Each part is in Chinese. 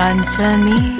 看着你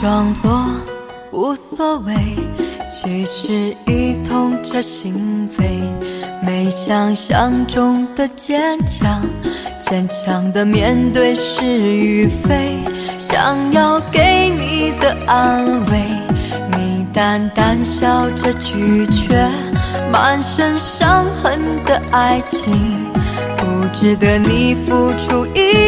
装作无所谓，其实已痛彻心扉。没想象中的坚强，坚强的面对是与非。想要给你的安慰，你淡淡笑着拒绝。满身伤痕的爱情，不值得你付出一